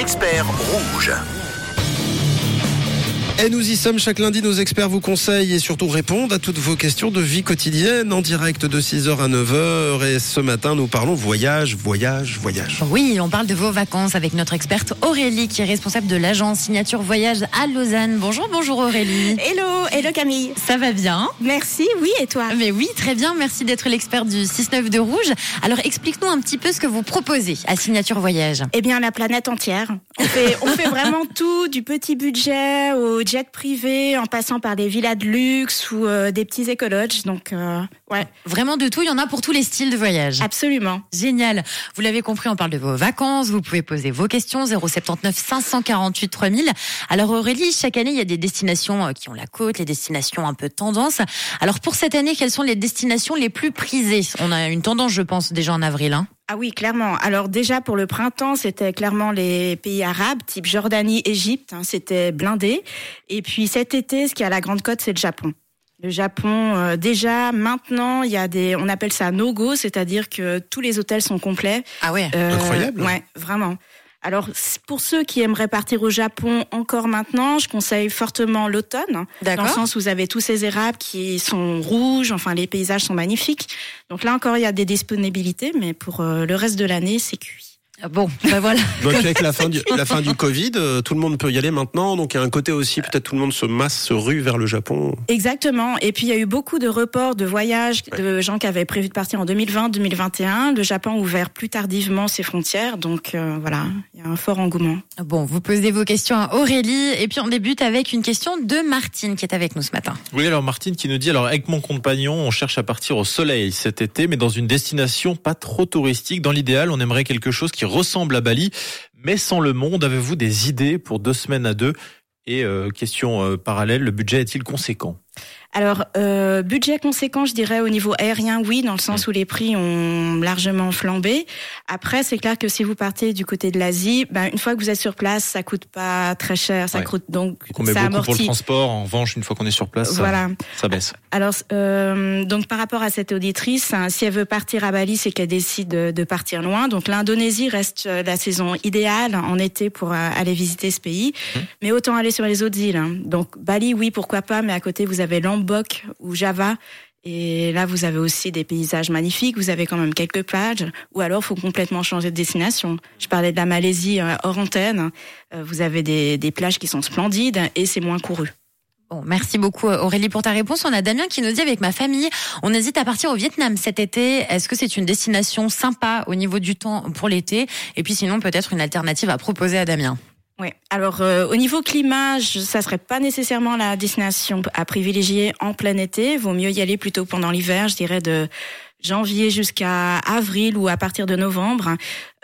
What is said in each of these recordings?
experts rouges. Et nous y sommes chaque lundi, nos experts vous conseillent et surtout répondent à toutes vos questions de vie quotidienne en direct de 6h à 9h. Et ce matin, nous parlons voyage, voyage, voyage. Oui, on parle de vos vacances avec notre experte Aurélie qui est responsable de l'agence Signature Voyage à Lausanne. Bonjour, bonjour Aurélie. Hello, hello Camille. Ça va bien? Merci, oui, et toi? Mais oui, très bien, merci d'être l'experte du 6-9 de Rouge. Alors explique-nous un petit peu ce que vous proposez à Signature Voyage. Eh bien, la planète entière. On fait, on fait vraiment tout, du petit budget au jet privé, en passant par des villas de luxe ou euh, des petits écologes. Donc, euh, ouais. Vraiment de tout, il y en a pour tous les styles de voyage. Absolument. Génial. Vous l'avez compris, on parle de vos vacances. Vous pouvez poser vos questions 079 548 3000. Alors Aurélie, chaque année, il y a des destinations euh, qui ont la côte, les destinations un peu tendance. Alors pour cette année, quelles sont les destinations les plus prisées? On a une tendance, je pense, déjà en avril. Hein. Ah oui, clairement. Alors déjà pour le printemps, c'était clairement les pays arabes, type Jordanie, Égypte, hein, c'était blindé. Et puis cet été, ce qui a la grande côte, c'est le Japon. Le Japon, euh, déjà maintenant, il y a des, on appelle ça no-go, c'est-à-dire que tous les hôtels sont complets. Ah ouais. Euh, Incroyable. Ouais, vraiment. Alors pour ceux qui aimeraient partir au Japon encore maintenant, je conseille fortement l'automne, dans le sens où vous avez tous ces érables qui sont rouges, enfin les paysages sont magnifiques. Donc là encore, il y a des disponibilités, mais pour euh, le reste de l'année, c'est cuit. Bon, ben voilà. Donc avec la fin du, la fin du Covid, euh, tout le monde peut y aller maintenant. Donc il y a un côté aussi, peut-être tout le monde se masse, se rue vers le Japon. Exactement. Et puis il y a eu beaucoup de reports de voyages de gens qui avaient prévu de partir en 2020, 2021. Le Japon a ouvert plus tardivement ses frontières, donc euh, voilà, il y a un fort engouement. Bon, vous posez vos questions à Aurélie et puis on débute avec une question de Martine qui est avec nous ce matin. Oui, alors Martine qui nous dit, alors avec mon compagnon, on cherche à partir au soleil cet été, mais dans une destination pas trop touristique. Dans l'idéal, on aimerait quelque chose qui ressemble à Bali, mais sans le monde. Avez-vous des idées pour deux semaines à deux? Et euh, question euh, parallèle, le budget est-il conséquent? Alors, euh, budget conséquent, je dirais au niveau aérien, oui, dans le sens où les prix ont largement flambé. Après, c'est clair que si vous partez du côté de l'Asie, ben, une fois que vous êtes sur place, ça coûte pas très cher, ça Ouais. coûte donc Donc on met ça beaucoup pour le amortit. transport. En revanche, une fois qu'on est sur place, ça, Voilà. ça baisse. Alors, euh, donc par rapport à cette auditrice, hein, si elle veut partir à Bali, c'est qu'elle décide de, de partir loin. Donc l'Indonésie reste euh, la saison idéale en été pour euh, aller visiter ce pays. Mais autant aller sur les autres îles. hein. Donc Bali, oui, pourquoi pas, mais à côté, vous avez Lombok ou Java. Et là, vous avez aussi des paysages magnifiques. Vous avez quand même quelques plages. Ou alors, faut complètement changer de destination. Je parlais de la Malaisie euh, hors antenne. Euh, vous avez des, des plages qui sont splendides et c'est moins couru. Bon, merci beaucoup Aurélie pour ta réponse. On a Damien qui nous dit avec ma famille, on hésite à partir au Vietnam cet été. Est-ce que c'est une destination sympa au niveau du temps pour l'été? Et puis sinon peut-être une alternative à proposer à Damien. Oui. Alors euh, au niveau climat, je, ça serait pas nécessairement la destination à privilégier en plein été. Vaut mieux y aller plutôt pendant l'hiver, je dirais de janvier jusqu'à avril ou à partir de novembre.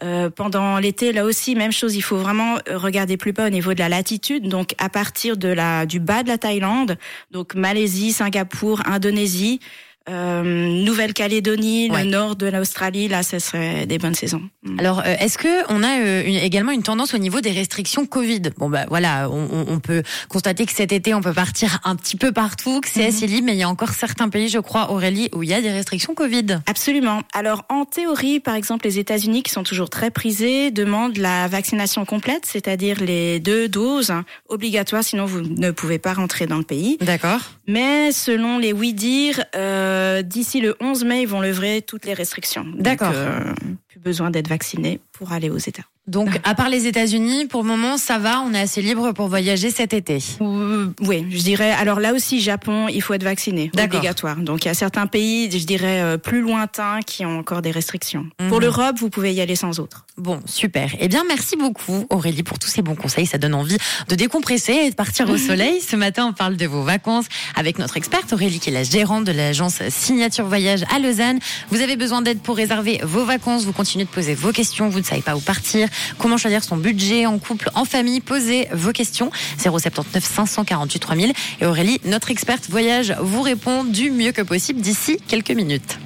Euh, pendant l'été, là aussi, même chose. Il faut vraiment regarder plus bas au niveau de la latitude. Donc à partir de la du bas de la Thaïlande, donc Malaisie, Singapour, Indonésie. Euh, Nouvelle-Calédonie, Ouais. le nord de l'Australie, là, ce serait des bonnes saisons. Mm. Alors, euh, est-ce que on a euh, une- également une tendance au niveau des restrictions Covid? Bon, bah voilà, on, on- peut constater que cet été, on peut partir un petit peu partout, que c'est assez libre, mais il y a encore certains pays, je crois, Aurélie, où il y a des restrictions Covid. Absolument. Alors en théorie, par exemple, les États-Unis, qui sont toujours très prisés, demandent la vaccination complète, c'est-à-dire les deux doses obligatoires, sinon vous ne pouvez pas rentrer dans le pays. D'accord. Mais selon les oui-dire, euh, d'ici le 11 mai, ils vont lever toutes les restrictions. Donc, D'accord. euh, plus besoin d'être vacciné pour aller aux États. Donc, à part les États-Unis, pour le moment, ça va, on est assez libre pour voyager cet été. Euh, Oui, je dirais. Alors là aussi, Japon, il faut être vacciné, obligatoire. Donc il y a certains pays, je dirais euh, plus lointains, qui ont encore des restrictions. Mhm. Pour l'Europe, vous pouvez y aller sans autre. Bon, super. Eh bien, merci beaucoup, Aurélie, pour tous ces bons conseils. Ça donne envie de décompresser et de partir au soleil. Ce matin, on parle de vos vacances avec notre experte Aurélie, qui est la gérante de l'agence Signature Voyage à Lausanne. Vous avez besoin d'aide pour réserver vos vacances. Vous continuez de poser vos questions. Vous ne savez pas où partir. Comment choisir son budget en couple, en famille? Posez vos questions. 079 548 3000. Et Aurélie, notre experte voyage, vous répond du mieux que possible d'ici quelques minutes.